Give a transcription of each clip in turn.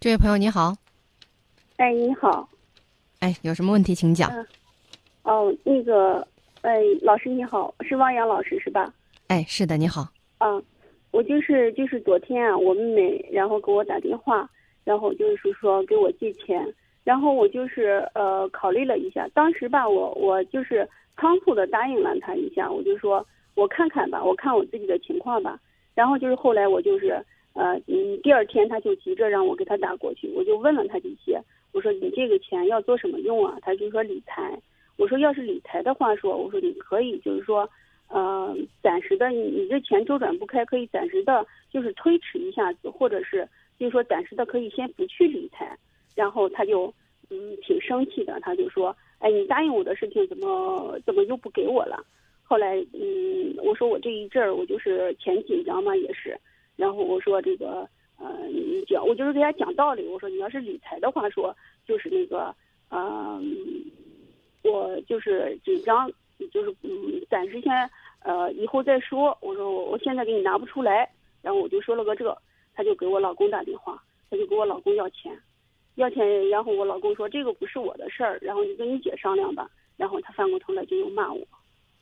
这位朋友你好，哎，你好，哎，有什么问题请讲。嗯哦，那个，哎，老师你好，是汪洋老师是吧？哎，是的，你好。啊，我就是就是昨天啊，我妹妹然后给我打电话，然后就是说给我借钱，然后我就是呃考虑了一下，当时吧，我我就是仓促的答应了他一下，我就说我看看吧，我看我自己的情况吧，然后就是后来我就是呃嗯，第二天他就急着让我给他打过去，我就问了他这些，我说你这个钱要做什么用啊？他就说理财。我说，要是理财的话，说我说你可以，就是说，呃，暂时的，你你这钱周转不开，可以暂时的，就是推迟一下子，或者是就是说暂时的可以先不去理财。然后他就嗯挺生气的，他就说，哎，你答应我的事情怎么怎么又不给我了？后来嗯，我说我这一阵儿我就是钱紧张嘛，也是。然后我说这个呃，你讲，我就是给他讲道理，我说你要是理财的话，说就是那个嗯。我就是紧张，就是嗯，暂时先呃，以后再说。我说我我现在给你拿不出来，然后我就说了个这，他就给我老公打电话，他就给我老公要钱，要钱。然后我老公说这个不是我的事儿，然后你跟你姐商量吧。然后他翻过头来就又骂我，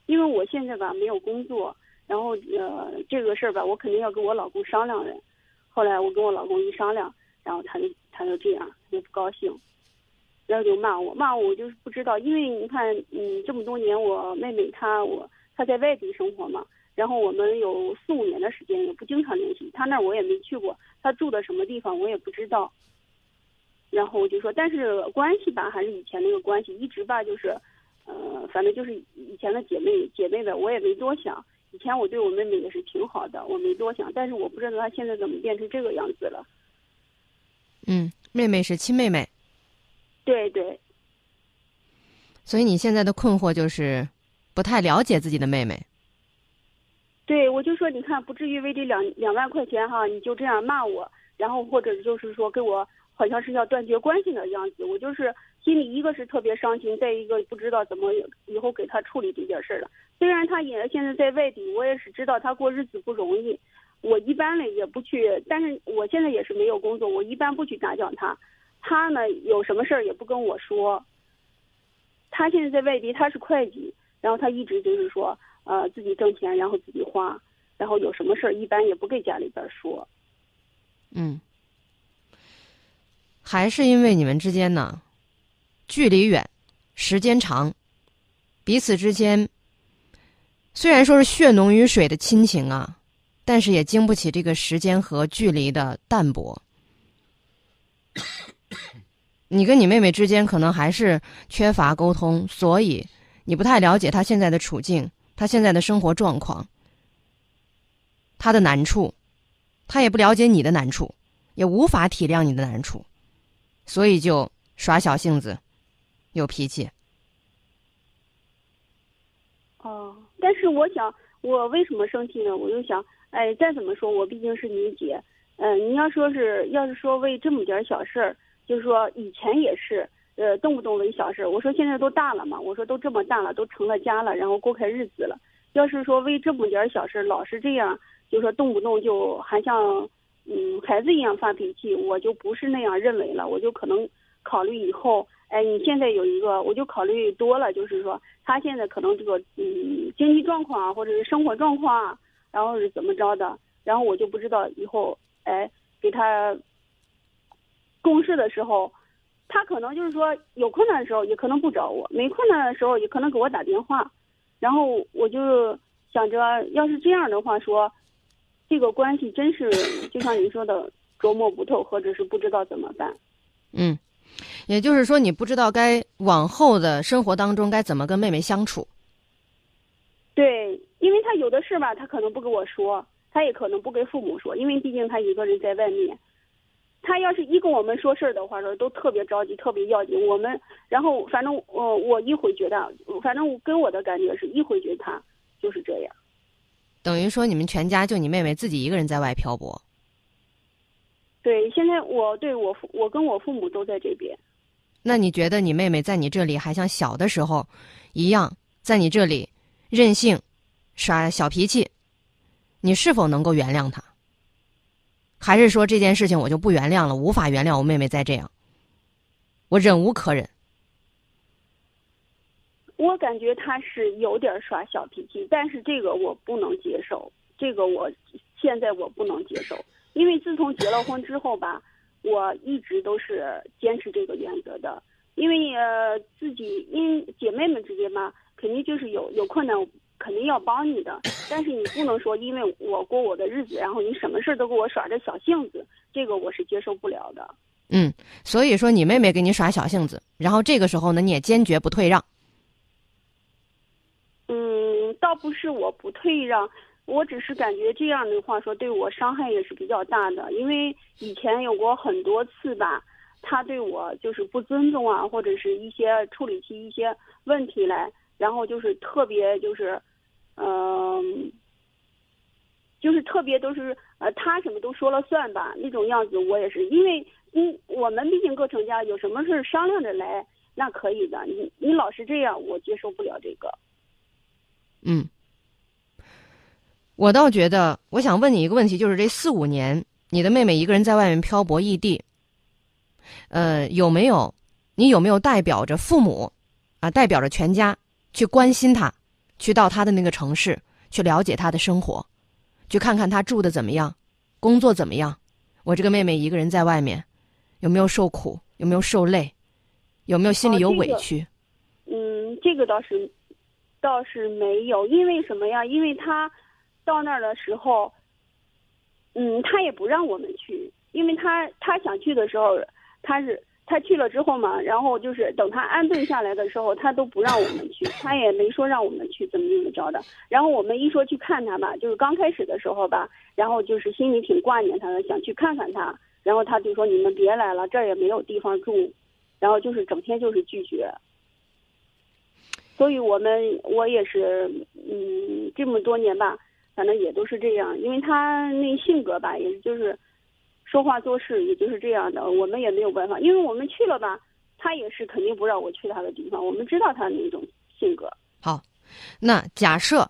因为我现在吧没有工作，然后呃这个事儿吧我肯定要跟我老公商量的。后来我跟我老公一商量，然后他就他就这样，他就不高兴。然后就骂我，骂我，我就是不知道，因为你看，嗯，这么多年，我妹妹她我她在外地生活嘛，然后我们有四五年的时间也不经常联系，她那儿我也没去过，她住的什么地方我也不知道。然后我就说，但是关系吧，还是以前那个关系，一直吧，就是，呃，反正就是以前的姐妹姐妹呗，我也没多想。以前我对我妹妹也是挺好的，我没多想，但是我不知道她现在怎么变成这个样子了。嗯，妹妹是亲妹妹。对对，所以你现在的困惑就是不太了解自己的妹妹。对，我就说你看，不至于为这两两万块钱哈，你就这样骂我，然后或者就是说跟我好像是要断绝关系的样子。我就是心里一个是特别伤心，再一个不知道怎么以后给他处理这件事了。虽然他也现在在外地，我也是知道他过日子不容易。我一般呢也不去，但是我现在也是没有工作，我一般不去打搅他。他呢，有什么事儿也不跟我说。他现在在外地，他是会计，然后他一直就是说，呃，自己挣钱，然后自己花，然后有什么事儿一般也不给家里边说。嗯，还是因为你们之间呢，距离远，时间长，彼此之间虽然说是血浓于水的亲情啊，但是也经不起这个时间和距离的淡薄。你跟你妹妹之间可能还是缺乏沟通，所以你不太了解她现在的处境，她现在的生活状况，她的难处，她也不了解你的难处，也无法体谅你的难处，所以就耍小性子，有脾气。哦，但是我想，我为什么生气呢？我就想，哎，再怎么说，我毕竟是你姐，嗯，你要说是，要是说为这么点小事儿。就是说，以前也是，呃，动不动为小事。我说现在都大了嘛，我说都这么大了，都成了家了，然后过开日子了。要是说为这么点小事，老是这样，就说动不动就还像，嗯，孩子一样发脾气，我就不是那样认为了。我就可能考虑以后，哎，你现在有一个，我就考虑多了，就是说他现在可能这个，嗯，经济状况啊，或者是生活状况啊，然后是怎么着的，然后我就不知道以后，哎，给他。公事的时候，他可能就是说有困难的时候，也可能不找我；没困难的时候，也可能给我打电话。然后我就想着，要是这样的话，说这个关系真是就像你说的琢磨不透，或者是不知道怎么办。嗯，也就是说，你不知道该往后的生活当中该怎么跟妹妹相处。对，因为他有的事吧，他可能不跟我说，他也可能不跟父母说，因为毕竟他一个人在外面。他要是一跟我们说事儿的话，说都特别着急，特别要紧。我们然后反正我我一回觉得，反正跟我的感觉是一回觉得他就是这样。等于说你们全家就你妹妹自己一个人在外漂泊。对，现在我对我父我跟我父母都在这边。那你觉得你妹妹在你这里还像小的时候一样，在你这里任性、耍小脾气，你是否能够原谅她？还是说这件事情我就不原谅了，无法原谅我妹妹再这样，我忍无可忍。我感觉他是有点耍小脾气，但是这个我不能接受，这个我现在我不能接受，因为自从结了婚之后吧，我一直都是坚持这个原则的，因为呃自己因姐妹们之间嘛，肯定就是有有困难肯定要帮你的，但是你不能说因为我过我的日子，然后你什么事都给我耍着小性子，这个我是接受不了的。嗯，所以说你妹妹给你耍小性子，然后这个时候呢，你也坚决不退让。嗯，倒不是我不退让，我只是感觉这样的话说对我伤害也是比较大的，因为以前有过很多次吧，他对我就是不尊重啊，或者是一些处理起一些问题来，然后就是特别就是，嗯，就是特别都是呃他什么都说了算吧那种样子，我也是因为嗯我们毕竟各成家，有什么事商量着来那可以的，你你老是这样，我接受不了这个。嗯，我倒觉得，我想问你一个问题，就是这四五年，你的妹妹一个人在外面漂泊异地，呃，有没有你有没有代表着父母啊，代表着全家去关心她，去到她的那个城市去了解她的生活，去看看她住的怎么样，工作怎么样？我这个妹妹一个人在外面，有没有受苦？有没有受累？有没有心里有委屈？嗯，这个倒是。倒是没有，因为什么呀？因为他到那儿的时候，嗯，他也不让我们去，因为他他想去的时候，他是他去了之后嘛，然后就是等他安顿下来的时候，他都不让我们去，他也没说让我们去怎么怎么着的。然后我们一说去看他吧，就是刚开始的时候吧，然后就是心里挺挂念他的，想去看看他，然后他就说你们别来了，这儿也没有地方住，然后就是整天就是拒绝。所以我们我也是，嗯，这么多年吧，反正也都是这样。因为他那性格吧，也就是说话做事也就是这样的，我们也没有办法。因为我们去了吧，他也是肯定不让我去他的地方。我们知道他那种性格。好，那假设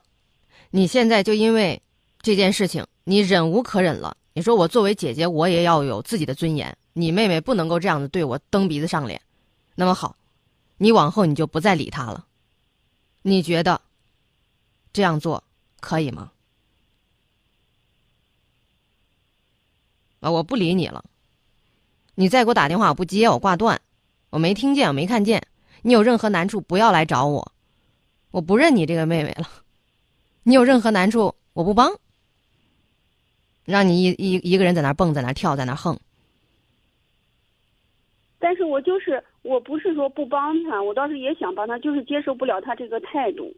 你现在就因为这件事情你忍无可忍了，你说我作为姐姐，我也要有自己的尊严，你妹妹不能够这样子对我蹬鼻子上脸。那么好，你往后你就不再理他了。你觉得这样做可以吗？啊，我不理你了。你再给我打电话，我不接，我挂断。我没听见，我没看见。你有任何难处，不要来找我。我不认你这个妹妹了。你有任何难处，我不帮。让你一一一个人在那蹦，在那跳，在那横。但是我就是，我不是说不帮他，我倒是也想帮他，就是接受不了他这个态度。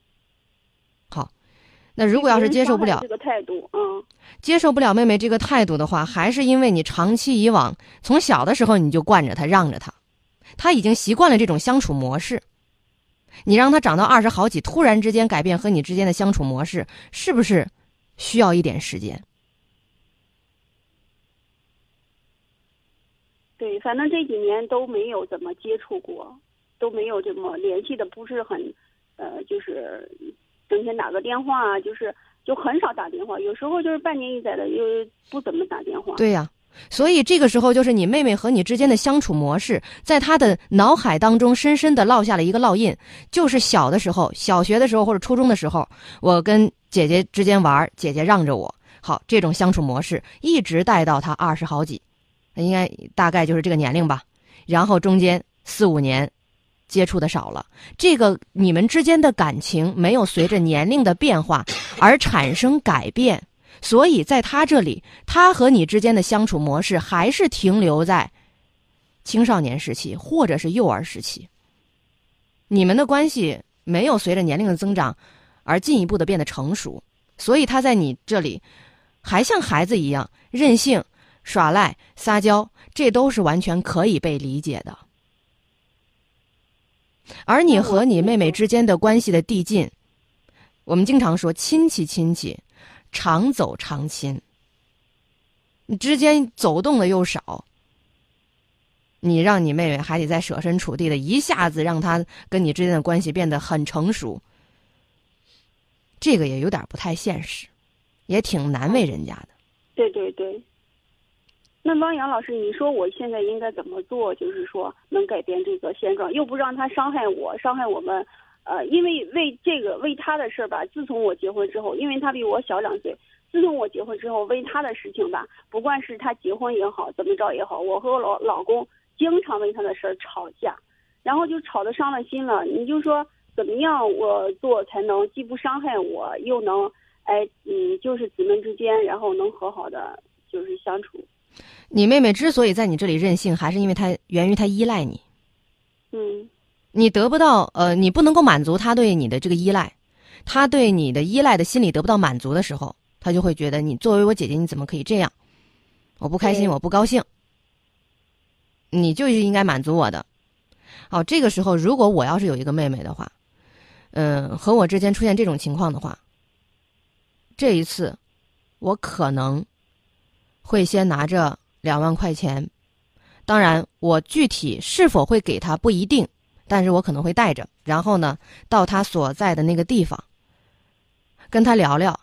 好，那如果要是接受不了这个态度，嗯，接受不了妹妹这个态度的话，还是因为你长期以往从小的时候你就惯着她，让着她，她已经习惯了这种相处模式。你让她长到二十好几，突然之间改变和你之间的相处模式，是不是需要一点时间？对，反正这几年都没有怎么接触过，都没有这么联系的，不是很，呃，就是整天打个电话，就是就很少打电话，有时候就是半年一载的，又不怎么打电话。对呀，所以这个时候就是你妹妹和你之间的相处模式，在她的脑海当中深深的烙下了一个烙印，就是小的时候，小学的时候或者初中的时候，我跟姐姐之间玩，姐姐让着我，好，这种相处模式一直带到她二十好几。应该大概就是这个年龄吧，然后中间四五年接触的少了，这个你们之间的感情没有随着年龄的变化而产生改变，所以在他这里，他和你之间的相处模式还是停留在青少年时期或者是幼儿时期，你们的关系没有随着年龄的增长而进一步的变得成熟，所以他在你这里还像孩子一样任性。耍赖、撒娇，这都是完全可以被理解的。而你和你妹妹之间的关系的递进，我们经常说亲戚亲戚，常走常亲。你之间走动的又少，你让你妹妹还得再设身处地的，一下子让她跟你之间的关系变得很成熟，这个也有点不太现实，也挺难为人家的。对对对。那汪洋老师，你说我现在应该怎么做？就是说能改变这个现状，又不让他伤害我，伤害我们。呃，因为为这个为他的事儿吧，自从我结婚之后，因为他比我小两岁，自从我结婚之后，为他的事情吧，不管是他结婚也好，怎么着也好，我和我老老公经常为他的事儿吵架，然后就吵得伤了心了。你就说怎么样我做才能既不伤害我，又能哎嗯，就是姊妹之间，然后能和好的就是相处。你妹妹之所以在你这里任性，还是因为她源于她依赖你。嗯，你得不到呃，你不能够满足她对你的这个依赖，她对你的依赖的心理得不到满足的时候，她就会觉得你作为我姐姐，你怎么可以这样？我不开心，我不高兴，你就是应该满足我的。哦，这个时候如果我要是有一个妹妹的话，嗯、和我之间出现这种情况的话，这一次我可能会先拿着两万块钱，当然我具体是否会给他不一定，但是我可能会带着，然后呢，到他所在的那个地方，跟他聊聊，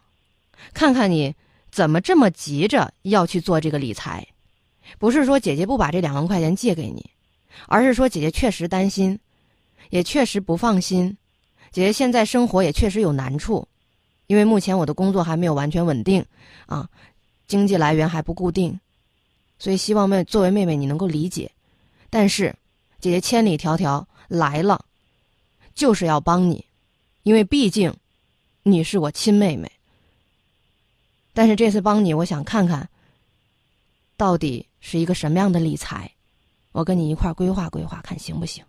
看看你怎么这么急着要去做这个理财，不是说姐姐不把这两万块钱借给你，而是说姐姐确实担心，也确实不放心，姐姐现在生活也确实有难处，因为目前我的工作还没有完全稳定，啊，经济来源还不固定，所以希望妹作为妹妹你能够理解，但是姐姐千里迢迢来了，就是要帮你，因为毕竟你是我亲妹妹。但是这次帮你，我想看看到底是一个什么样的理财，我跟你一块规划规划，看行不行？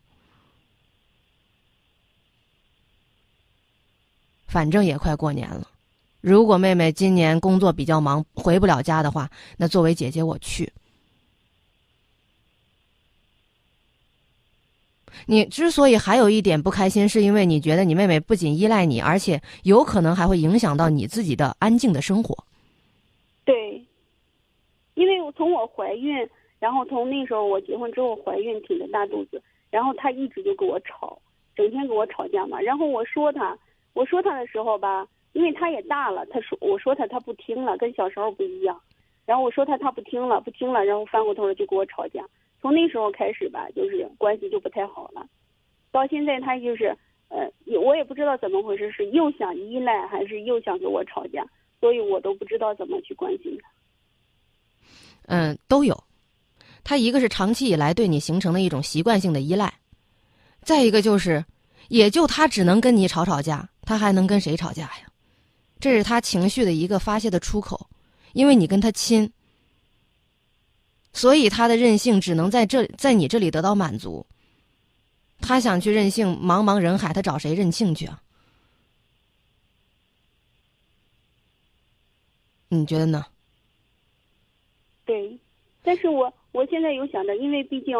反正也快过年了，如果妹妹今年工作比较忙，回不了家的话，那作为姐姐我去。你之所以还有一点不开心，是因为你觉得你妹妹不仅依赖你，而且有可能还会影响到你自己的安静的生活。对，因为我从我怀孕，然后从那时候我结婚之后怀孕挺着大肚子，然后他一直就跟我吵，整天跟我吵架嘛。然后我说他，我说他的时候吧，因为他也大了，他说我说他他不听了，跟小时候不一样。然后我说他他不听了，不听了，然后翻过头来就跟我吵架。从那时候开始吧，就是关系就不太好了。到现在他就是呃，我也不知道怎么回事，是又想依赖还是又想跟我吵架，所以我都不知道怎么去关心他。嗯，都有。他一个是长期以来对你形成的一种习惯性的依赖，再一个就是，也就他只能跟你吵吵架，他还能跟谁吵架呀？这是他情绪的一个发泄的出口，因为你跟他亲，所以他的任性只能在这在你这里得到满足。他想去任性，茫茫人海，他找谁任性去啊？你觉得呢？对，但是我我现在有想着，因为毕竟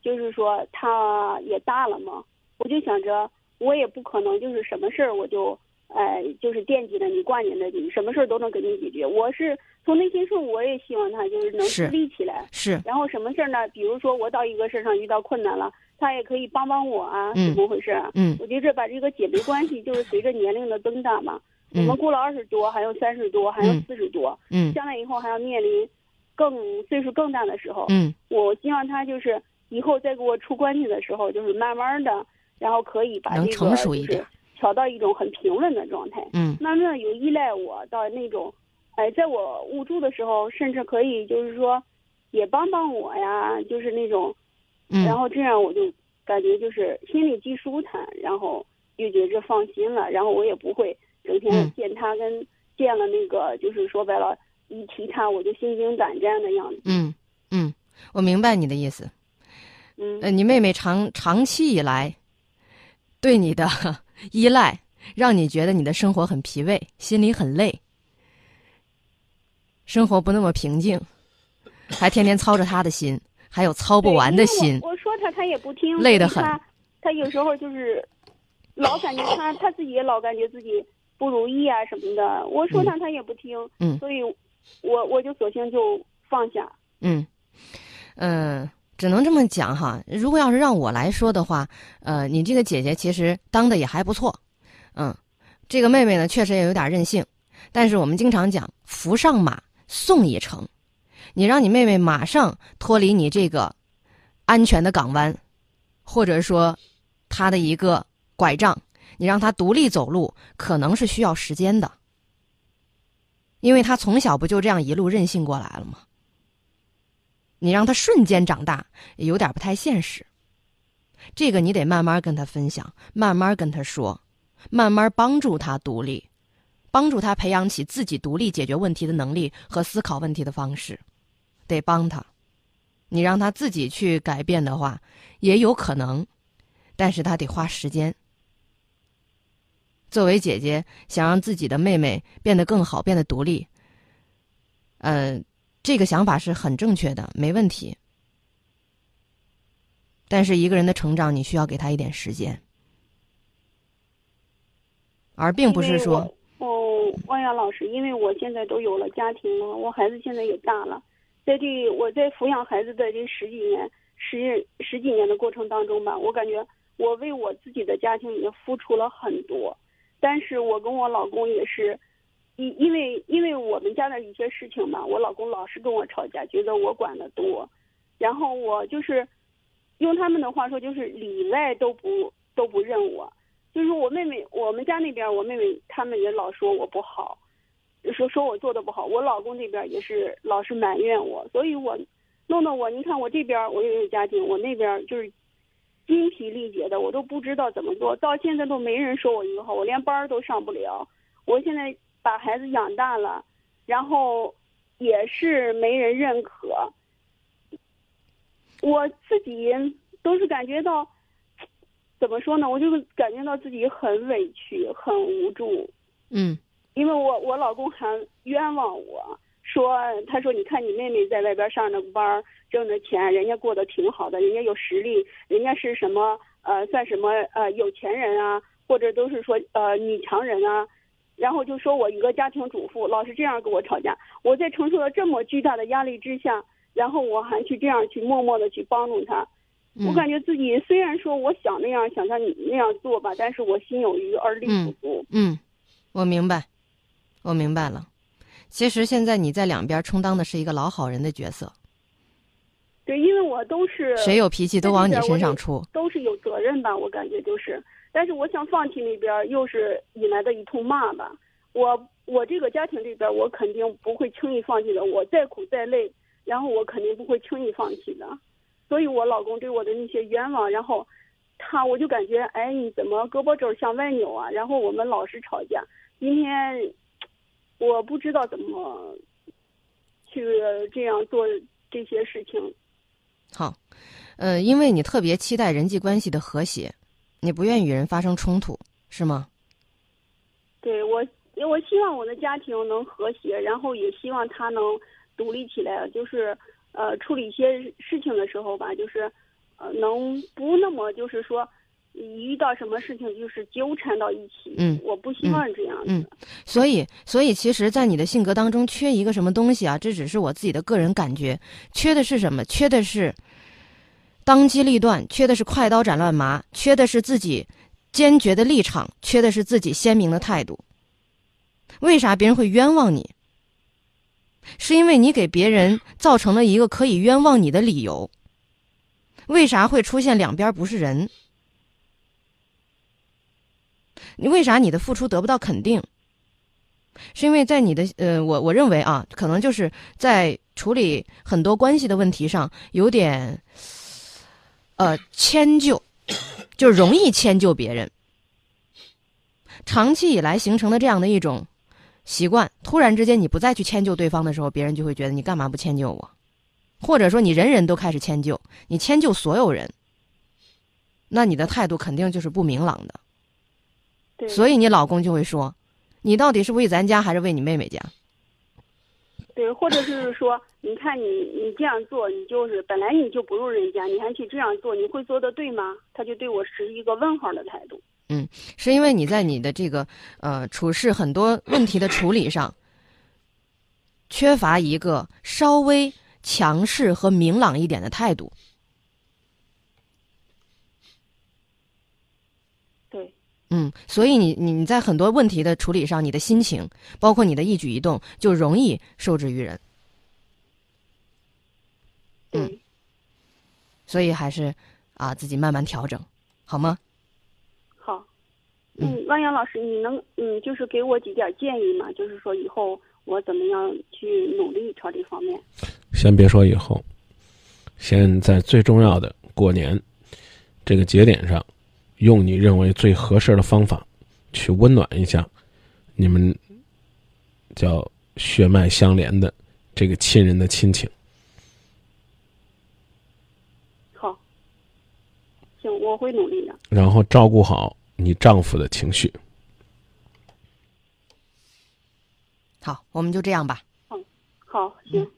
就是说他也大了嘛，我就想着我也不可能就是什么事儿我就哎就是惦记着你挂念着你，什么事儿都能给你解决。我是从内心说，我也希望他就是能是独立起来。是，然后什么事儿呢？比如说我到一个事儿上遇到困难了，他也可以帮帮我啊，嗯怎么回事啊？嗯我觉着把这个姐妹关系就是随着年龄的增大嘛，我嗯们过了二十多，还有三十多，还有嗯四十多，嗯将来以后还要面临更岁数更大的时候，嗯我希望他就是以后再给我出关系的时候，就是慢慢的，然后可以把这能个成熟一点就是调到一种很平稳的状态，嗯。慢慢的有依赖我到那种，哎，在我无助的时候，甚至可以就是说也帮帮我呀，就是那种，嗯，然后这样我就感觉就是心里既舒坦，然后又觉着放心了，然后我也不会整天嗯。见他跟见了那个，就是说白了，一提他我就心惊胆战的样子。嗯嗯，我明白你的意思。嗯。呃，你妹妹长长期以来对你的依赖，让你觉得你的生活很疲惫，心里很累，生活不那么平静，还天天操着他的心，还有操不完的心。我我说他他也不听，累得很他他有时候就是老感觉他他自己也老感觉自己不如意啊什么的。我说他他也不听，嗯所以我我就索性就放下。嗯，嗯、只能这么讲哈。如果要是让我来说的话，呃，你这个姐姐其实当的也还不错，嗯，这个妹妹呢确实也有点任性，但是我们经常讲扶上马送一程，你让你妹妹马上脱离你这个安全的港湾，或者说她的一个拐杖，你让她独立走路，可能是需要时间的，因为她从小不就这样一路任性过来了吗？你让他瞬间长大，有点不太现实。这个你得慢慢跟他分享，慢慢跟他说，慢慢帮助他独立，帮助他培养起自己独立解决问题的能力和思考问题的方式。得帮他，你让他自己去改变的话，也有可能，但是他得花时间。作为姐姐，想让自己的妹妹变得更好，变得独立，呃，这个想法是很正确的，没问题。但是一个人的成长，你需要给他一点时间，而并不是说，哦，汪洋老师，因为我现在都有了家庭了，我孩子现在也大了。在这我在抚养孩子的这十几年十十几年的过程当中吧，我感觉我为我自己的家庭也付出了很多，但是我跟我老公也是，因因为因为我们家的一些事情嘛，我老公老是跟我吵架，觉得我管的多，然后我就是用他们的话说就是里外都不都不认我，就是我妹妹我们家那边我妹妹他们也老说我不好。说说我做的不好，我老公那边也是老是埋怨我，所以我弄得我，你看我这边我又有家庭，我那边就是精疲力竭的，我都不知道怎么做到现在都没人说我一个话，我连班都上不了。我现在把孩子养大了，然后也是没人认可，我自己都是感觉到怎么说呢？我就感觉到自己很委屈，很无助。嗯。因为我我老公还冤枉我说，他说你看你妹妹在外边上着班挣着钱，人家过得挺好的，人家有实力，人家是什么呃算什么呃有钱人啊，或者都是说呃女强人啊，然后就说我一个家庭主妇，老是这样跟我吵架。我在承受了这么巨大的压力之下，然后我还去这样去默默的去帮助他，我感觉自己虽然说我想那样想像你那样做吧，但是我心有余而力不足。嗯，我明白。我明白了，其实现在你在两边充当的是一个老好人的角色。对，因为我都是谁有脾气都往你身上出，都是有责任吧？我感觉就是，但是我想放弃那边，又是引来的一通骂吧。我我这个家庭这边，我肯定不会轻易放弃的。我再苦再累，然后我肯定不会轻易放弃的。所以我老公对我的那些冤枉，然后他我就感觉，哎，你怎么胳膊肘向外扭啊？然后我们老是吵架，今天。我不知道怎么去这样做这些事情。好，呃，因为你特别期待人际关系的和谐，你不愿与人发生冲突，是吗？对我，我希望我的家庭能和谐，然后也希望他能独立起来，就是呃，处理一些事情的时候吧，就是呃，能不那么就是说。一遇到什么事情就是纠缠到一起，嗯，我不希望这样子。嗯，所以，所以，其实，在你的性格当中缺一个什么东西啊？这只是我自己的个人感觉，缺的是什么？缺的是当机立断，缺的是快刀斩乱麻，缺的是自己坚决的立场，缺的是自己鲜明的态度。为啥别人会冤枉你？是因为你给别人造成了一个可以冤枉你的理由。为啥会出现两边不是人？你为啥你的付出得不到肯定？是因为在你的呃，我我认为啊，可能就是在处理很多关系的问题上有点呃迁就，就容易迁就别人。长期以来形成的这样的一种习惯，突然之间你不再去迁就对方的时候，别人就会觉得你干嘛不迁就我？或者说你人人都开始迁就，你迁就所有人，那你的态度肯定就是不明朗的。所以你老公就会说：“你到底是为咱家还是为你妹妹家？”对，或者就是说，你看你你这样做，你就是本来你就不如人家，你还去这样做，你会做的对吗？他就对我持一个问号的态度。嗯，是因为你在你的这个呃处事很多问题的处理上，缺乏一个稍微强势和明朗一点的态度。嗯，所以你你你在很多问题的处理上，你的心情，包括你的一举一动，就容易受制于人。嗯，所以还是啊自己慢慢调整，好吗？好。嗯嗯，汪洋老师，你能嗯，就是给我几点建议吗？就是说以后我怎么样去努力朝这方面？先别说以后，先在最重要的过年这个节点上，用你认为最合适的方法，去温暖一下你们叫血脉相连的这个亲人的亲情。好。行，我会努力的。然后照顾好你丈夫的情绪。好，我们就这样吧。嗯好，行，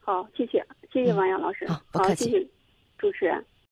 好，谢谢，谢谢王洋老师，嗯好不客气谢谢主持人。